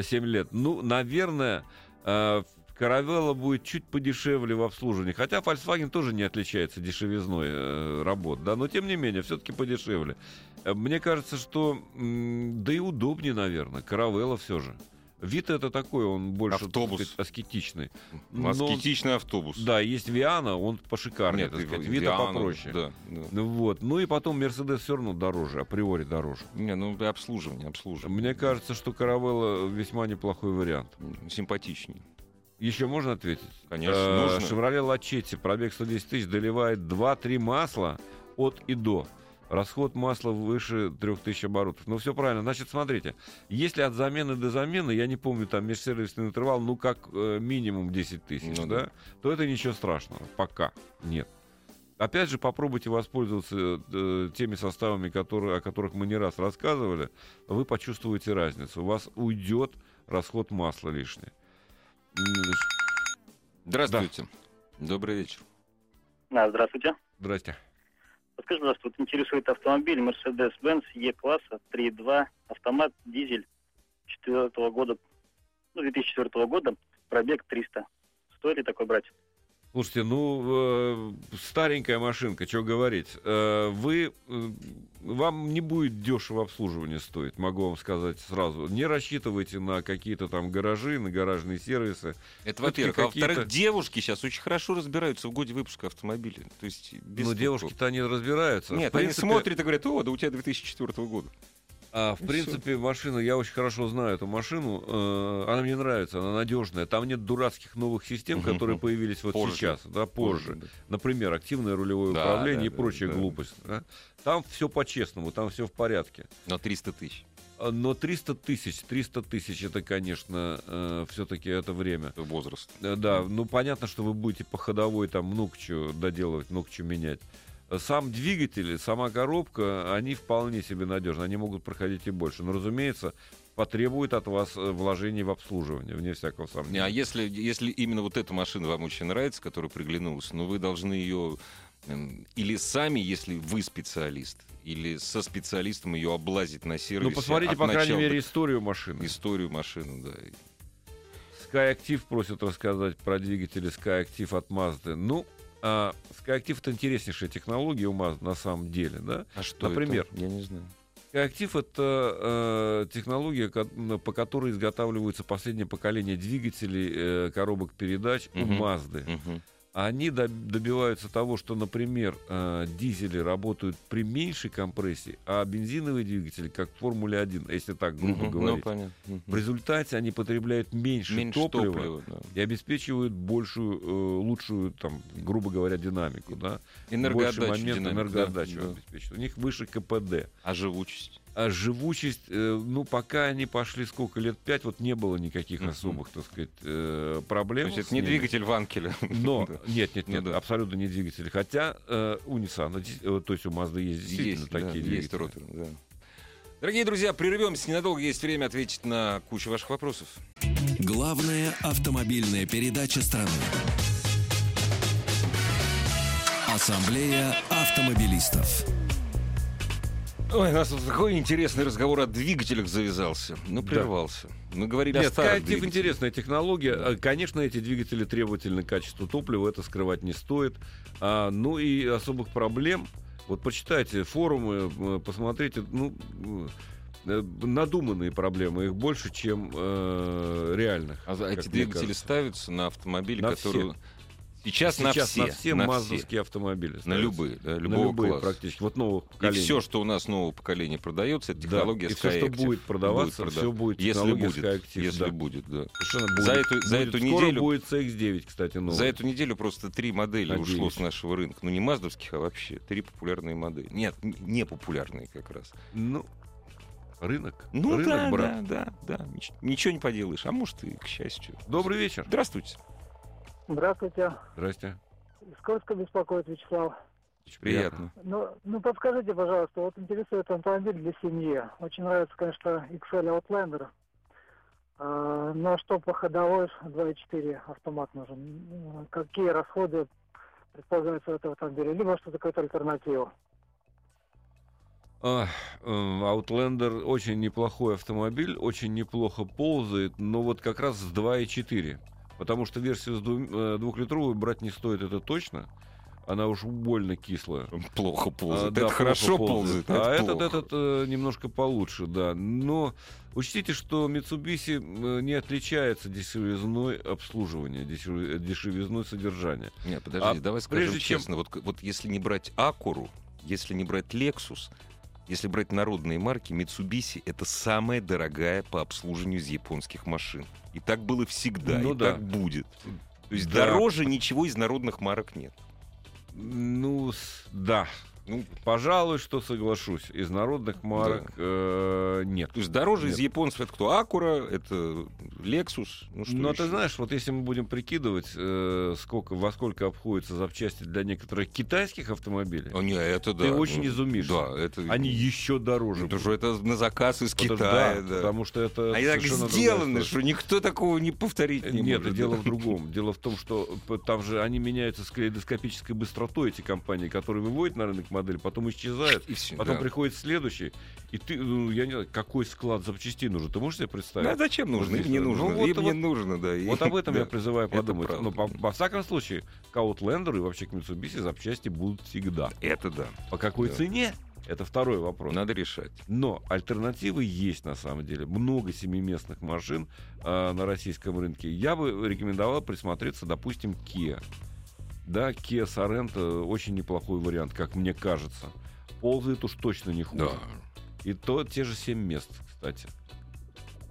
B: 7 лет. Ну, наверное, э, Каравелла будет чуть подешевле в обслуживании. Хотя Volkswagen тоже не отличается дешевизной э, работ, да, но тем не менее, все-таки подешевле. Э, мне кажется, что да и удобнее, наверное. Каравелла все же. Вид это такой, он больше
A: автобус.
B: Сказать, аскетичный.
A: Но, аскетичный автобус.
B: Да, есть Виана, он пошикарнее, Нет, так сказать. Вита попроще.
A: Да, да.
B: Ну, вот. ну и потом Мерседес все равно дороже, априори дороже.
A: Не, ну обслуживание, обслуживание.
B: Мне кажется, что Каравелла весьма неплохой вариант.
A: Симпатичней.
B: Еще можно ответить?
A: Конечно, э, нужно.
B: Шевроле Лачетти, пробег 110 тысяч, доливает 2-3 масла от и до. Расход масла выше 3000 оборотов. Ну, все правильно. Значит, смотрите, если от замены до замены, я не помню, там межсервисный интервал, ну, как э, минимум 10 тысяч, ну, да, да, то это ничего страшного. Пока нет. Опять же, попробуйте воспользоваться э, теми составами, которые, о которых мы не раз рассказывали. Вы почувствуете разницу. У вас уйдет расход масла лишний.
A: Здравствуйте. Да. Добрый вечер.
E: Да, здравствуйте.
B: Здрасте.
E: Подскажите, пожалуйста, вот интересует автомобиль Mercedes-Benz E-класса 3.2, автомат, дизель 4 года, ну, 2004 года, пробег 300. Стоит ли такой брать?
B: Слушайте, ну, э, старенькая машинка, что говорить. Э, вы, э, вам не будет дешево обслуживание стоить, могу вам сказать сразу. Не рассчитывайте на какие-то там гаражи, на гаражные сервисы.
A: Это, во-первых. А во-вторых, девушки сейчас очень хорошо разбираются в годе выпуска автомобиля. То есть, без
B: ну, девушки-то не разбираются.
A: Нет, принципе... они смотрят и говорят, о, да у тебя 2004 года.
B: А, в и принципе, машина, я очень хорошо знаю эту машину. Э, она мне нравится, она надежная. Там нет дурацких новых систем, которые появились вот позже. сейчас, да, позже. позже. Например, активное рулевое да, управление да, и прочая да, глупость. Да. Там все по-честному, там все в порядке.
A: Но 300 тысяч.
B: А, но 300 тысяч, 300 тысяч, это, конечно, э, все-таки это время.
A: Это возраст.
B: Э, да, ну понятно, что вы будете по ходовой там мнукчу доделывать, мнукчу менять сам двигатель, сама коробка, они вполне себе надежны. Они могут проходить и больше. Но, разумеется, потребует от вас э, вложений в обслуживание, вне всякого сомнения.
A: А если, если именно вот эта машина вам очень нравится, которая приглянулась, ну вы должны ее эм, или сами, если вы специалист, или со специалистом ее облазить на сервисе.
B: Ну, посмотрите, по крайней мере, историю машины.
A: Историю машины, да.
B: SkyActiv просят рассказать про двигатели SkyActiv от Mazda. Ну, а SkyActiv это интереснейшая технология у Mazda на самом деле, да?
A: А что
B: Например,
A: это? Я не знаю.
B: SkyActiv это э, технология, по которой изготавливаются последнее поколение двигателей, э, коробок передач у Mazda. Uh-huh они добиваются того, что, например, э, дизели работают при меньшей компрессии, а бензиновые двигатели, как в Формуле 1, если так грубо
A: угу,
B: говорить,
A: ну,
B: в результате они потребляют меньше,
A: меньше
B: топлива,
A: топлива да.
B: и обеспечивают большую, э, лучшую, там, грубо говоря, динамику. Да?
A: Энергоотдачу.
B: Больше момент энергоотдачу да, обеспечивают. У них выше КПД.
A: А живучесть?
B: А живучесть, э, ну, пока они пошли сколько лет, пять, вот не было никаких uh-huh. особых, так сказать, э, проблем.
A: То есть это не ними. двигатель Ванкеля.
B: Но, нет, нет, нет, ну, да. абсолютно не двигатель. Хотя э, у Nissan, э, то есть у Mazda есть действительно есть, такие да, двигатели. Есть роторы, да.
A: Дорогие друзья, прервемся ненадолго, есть время ответить на кучу ваших вопросов.
C: Главная автомобильная передача страны. Ассамблея автомобилистов.
A: Ой, у нас вот такой интересный разговор о двигателях завязался. Ну, прервался. Да. Мы говорили Нет, о старых
B: двигателях. интересная технология. Да. Конечно, эти двигатели требовательны к качеству топлива, это скрывать не стоит. А, ну и особых проблем. Вот почитайте форумы, э, посмотрите, ну, э, надуманные проблемы, их больше, чем э, реальных.
A: А эти двигатели ставятся на автомобили,
B: на
A: которые...
B: Все
A: Сейчас, на
B: Сейчас
A: все.
B: на все
A: на
B: маздовские
A: все.
B: автомобили.
A: На
B: ставятся.
A: любые, да,
B: На
A: любого
B: любые
A: класса.
B: практически. Вот новых
A: И
B: поколений.
A: все, что у нас нового поколения продается, это
B: Да,
A: технология
B: и все, что будет продаваться,
A: Будет
B: все будет
A: Если будет,
B: Skyactiv,
A: если
B: да.
A: будет, да.
B: Совершенно
A: За
B: будет.
A: эту- за
B: Будет.
A: эту
B: Скоро
A: неделю-
B: будет CX-9, кстати, новый.
A: За эту неделю просто три модели
B: Надеюсь.
A: ушло с нашего рынка. Ну, не маздовских, а вообще. Три популярные модели. Нет, не популярные как раз.
B: Ну, рынок.
A: Ну
B: рынок,
A: да,
B: брат.
A: да, да, да. Нич- Ничего не поделаешь. А может и к счастью.
B: Добрый вечер.
A: Здравствуйте.
G: Здравствуйте.
B: Здрасте.
G: Из Курска беспокоит Вячеслав.
A: Приятно.
G: Ну, ну, подскажите, пожалуйста, вот интересует автомобиль для семьи. Очень нравится, конечно, XL Outlander. А, но что по ходовой 2.4 автомат нужен? Какие расходы предполагаются в этом автомобиле? Либо что-то какая-то альтернатива?
B: А, эм, Outlander очень неплохой автомобиль, очень неплохо ползает, но вот как раз с 2.4. Потому что версию с э, двухлитровую брать не стоит, это точно. Она уж больно кислая.
A: Плохо ползает.
B: А, да,
A: это
B: плохо
A: хорошо ползает.
B: А
A: это
B: этот, этот э, немножко получше, да. Но учтите, что Mitsubishi не отличается дешевизной обслуживания, дешев- дешевизной содержания.
A: Нет, подожди,
B: А
A: давай скажем
B: прежде чем-
A: честно. Вот, вот если не брать Акуру, если не брать Lexus, если брать народные марки, Mitsubishi это самая дорогая по обслуживанию из японских машин. И так было всегда,
B: Ну
A: и
B: да.
A: так будет. То есть
B: Да.
A: дороже ничего из народных марок нет.
B: Ну, да.
A: Ну,
B: Пожалуй, что соглашусь. Из народных марок э, нет.
A: то есть дороже из
B: Нет.
A: японцев это кто? Акура, это Lexus. Ну, что
B: Но ты
A: еще?
B: знаешь, вот если мы будем прикидывать, э, сколько, во сколько обходятся запчасти для некоторых китайских автомобилей,
A: О, не, это да.
B: ты очень
A: ну,
B: изумишься.
A: Да, это...
B: они еще дороже. Будут.
A: же это на заказ из
B: Потому-
A: Китая,
B: да,
A: да.
B: Потому что это
A: Они так сделаны, что никто такого не повторить не
B: Нет,
A: может.
B: дело
A: да.
B: в другом. Дело в том, что там же они меняются с калейдоскопической быстротой, эти компании, которые выводят на рынок модель, потом исчезают,
A: И всё,
B: потом
A: да.
B: приходит следующий, и ты, ну, я не знаю, какой склад запчастей нужен, ты можешь себе представить?
A: Да, зачем нужно? Им не
B: здесь,
A: нужно.
B: ну, вот-
A: Им не
B: вот-
A: нужно, да. И-
B: Вот об этом
A: да.
B: я призываю подумать. Но по- во всяком случае, к Outlander и вообще к Mitsubishi запчасти будут всегда.
A: Это да.
B: По какой
A: Да.
B: цене? Это второй вопрос.
A: Надо решать.
B: Но альтернативы есть на самом деле. Много семиместных машин а, на российском рынке. Я бы рекомендовал присмотреться, допустим, Kia. Да, Kia Sorento очень неплохой вариант, как мне кажется. Ползает уж точно не хуже. И то те же 7 мест, кстати.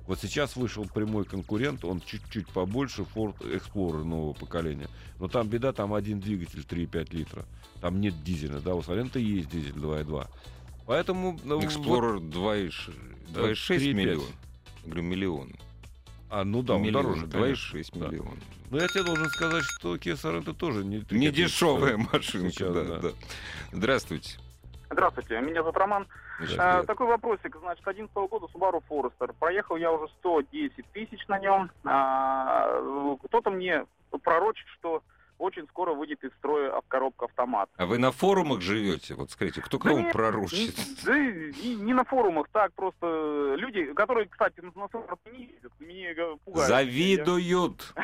B: Вот сейчас вышел прямой конкурент, он чуть-чуть побольше Ford Explorer нового поколения. Но там беда, там один двигатель 3,5 литра. Там нет дизеля, да, у Sorento есть дизель 2,2. Поэтому... ну, вот-
A: Explorer 2,6 2,6
B: 3,5.
A: миллион. Говорю, миллион.
B: А, ну да, он
A: Миллион,
B: дороже,
A: 2,6
B: конечно. Да. Но я тебе должен сказать, что Kia Sorento тоже не...
A: Не дешевая машинка,
B: Сейчас,
A: да,
B: да.
A: да. Здравствуйте.
D: Здравствуйте, меня зовут Роман. А, такой вопросик. Значит, 11 года Subaru Forester. Проехал я уже 110 тысяч на нем. А, кто-то мне пророчит, что очень скоро выйдет из строя коробка автомат.
A: А вы на форумах живете? Вот скажите, кто кого
D: нет,
A: пророчит?
D: Да и и не на форумах, так просто люди, которые, кстати, на Subaru не ездят, меня га- пугают.
A: Завидуют.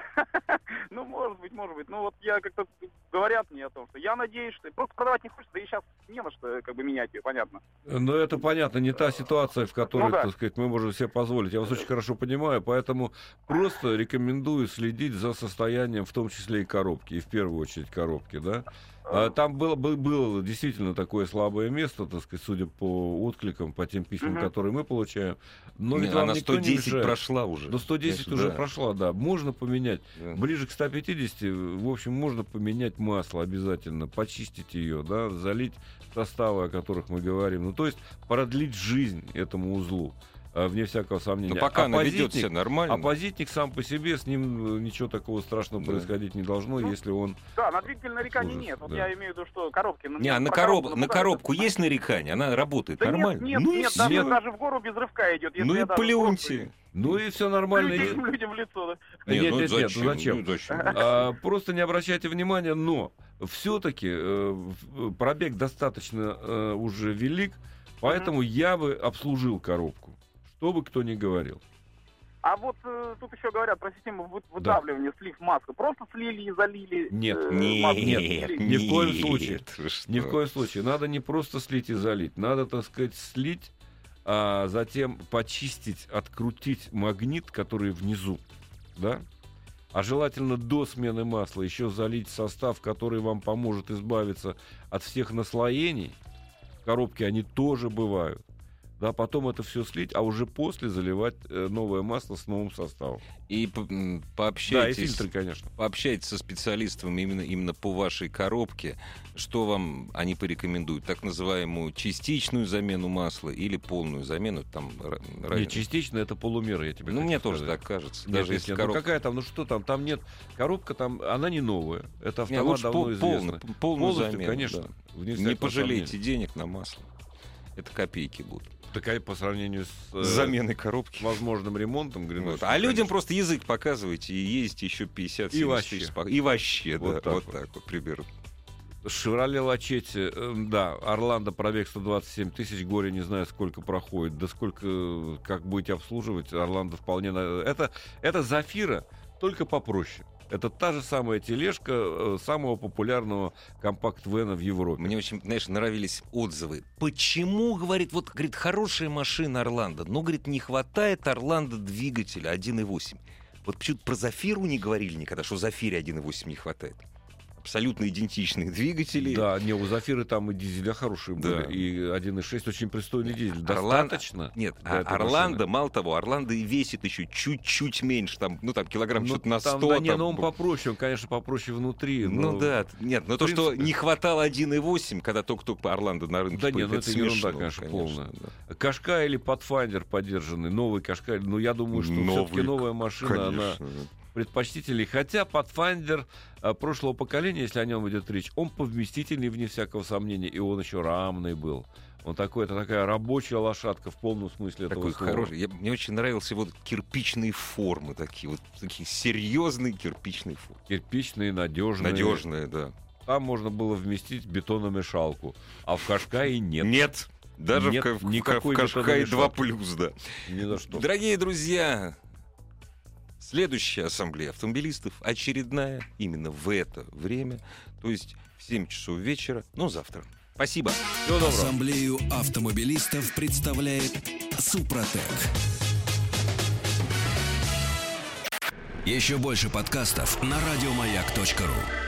D: Ну, может быть, может быть. Ну, вот я как-то говорят мне о том, что я надеюсь, что просто продавать не хочется, да и сейчас не на что как бы менять ее, понятно.
B: Но это понятно, не та ситуация, в которой,
D: Ну да.
B: так сказать, мы можем себе позволить. Я вас очень хорошо понимаю, поэтому просто рекомендую следить за состоянием, в том числе и коробки, и в первую очередь коробки, да. А, Там было, бы- было действительно такое слабое место, так сказать, судя по откликам, по тем письмам,
D: Мгм.
B: которые мы получаем. Но
A: Не,
B: ведь
A: Она
B: никто не
A: 110
B: мешает.
A: прошла уже.
B: Ну, 110
A: Конечно,
B: уже
A: да.
B: прошла, да. Можно поменять.
A: Да.
B: Ближе к 150, в общем, можно поменять масло обязательно, почистить ее, да, залить составы, о которых мы говорим. Ну, то есть продлить жизнь этому узлу, вне всякого сомнения.
A: Но пока она ведет себя нормально.
B: Оппозитник сам по себе, с ним э, ничего такого страшного
A: Да.
B: происходить не должно,
D: Ну,
B: если он...
D: Да, на двигатель нареканий нет. Вот
B: да.
D: я имею в виду, что коробки... ну,
A: Не, а на, короб...
D: коробку
A: на коробку
D: это-
A: есть нарекания? Она работает
D: Да
A: нормально?
D: нет, нет,
A: ну
D: нет, даже, даже в гору без рывка идет. если
A: Ну и плюньте.
B: Ну и все нормально.
D: Людям, людям в лицо, да.
B: Нет,
A: ну
B: нет, нет, ну зачем?
A: Ну зачем?
B: А, просто не обращайте внимания, но все-таки пробег достаточно э, уже велик, поэтому я бы обслужил коробку, что бы кто ни говорил.
D: А вот э, тут еще говорят про систему вы- выдавливания, слив маска. Просто слили и залили.
B: Нет,
D: э,
A: Нет,
D: маску?
B: нет, ни в коем
A: нет,
B: случае.
A: что?
B: Ни в коем случае. Надо не просто слить и залить, надо, так сказать, слить, а затем почистить, открутить магнит, который внизу, да? а желательно до смены масла еще залить состав, который вам поможет избавиться от всех наслоений. В коробке они тоже бывают да, потом это все слить, а уже после заливать э, новое масло с новым составом.
A: И пообщайтесь,
B: да, и фильтры, конечно.
A: пообщайтесь со специалистом именно, именно по вашей коробке, что вам они порекомендуют, так называемую частичную замену масла или полную замену, там
B: Нет, частичная это полумера, я тебе
A: Ну, мне сказать. тоже так кажется.
B: Нет, даже если нет, ну, коробка... ну какая там, ну что там, там нет, коробка там, она не новая, это автомат нет, давно пол,
A: известный. Полную, полную замену,
B: конечно.
A: Да. Не пожалейте денег на масло. Это копейки будут
B: такая по сравнению с,
A: э, заменой коробки.
B: возможным ремонтом.
A: Вот. А людям просто язык показывайте и ездите еще 50
B: И вообще.
A: Тысяч. И вообще, вот да, так вот, вот так вот примерно.
B: Шевроле Лачете, э, да, Орландо пробег 127 тысяч, горе не знаю, сколько проходит, да сколько, как будете обслуживать, Орландо вполне... Это, это Зафира, только попроще. Это та же самая тележка э, самого популярного компакт-вена в Европе.
A: Мне очень, знаешь, нравились отзывы. Почему, говорит, вот, говорит, хорошая машина Орландо, но, говорит, не хватает Орландо двигателя 1.8. Вот почему-то про Зафиру не говорили никогда, что Зафире 1.8 не хватает абсолютно идентичные двигатели.
B: Да, не, у Зафиры там и дизеля хорошие да. были, и 1.6 очень пристойный дизель.
A: Орлан... Достаточно? Нет, а Орландо, машины. мало того, Орландо и весит еще чуть-чуть меньше, там, ну там килограмм ну, что-то на 100.
B: Там,
A: да,
B: не, ну он попроще, он, конечно, попроще внутри.
A: Ну но... Ну да, нет, но то, что не хватало 1.8, когда только-только Орландо на рынке
B: Да нет, ну это смешно, ерунда, конечно, конечно полная. Да. Кашка или Pathfinder поддержанный, новый Кашка, ну я думаю, что все-таки новая машина, конечно, она предпочтительней. Хотя Pathfinder а, прошлого поколения, если о нем идет речь, он повместительный, вне всякого сомнения, и он еще рамный был. Он такой, это такая рабочая лошадка в полном смысле такой этого слова.
A: хороший. Я, мне очень нравился вот кирпичные формы такие, вот такие серьезные кирпичные формы.
B: Кирпичные, надежные.
A: Надежные, да.
B: Там можно было вместить бетономешалку, а в Кашкае нет.
A: Нет. Даже
B: нет
A: в, в, в Кашкае 2 плюс, да.
B: Ни за что.
A: Дорогие друзья, Следующая ассамблея автомобилистов очередная именно в это время, то есть в 7 часов вечера, но завтра. Спасибо.
C: Всего доброго. Ассамблею автомобилистов представляет Супротек. Еще больше подкастов на радиомаяк.ру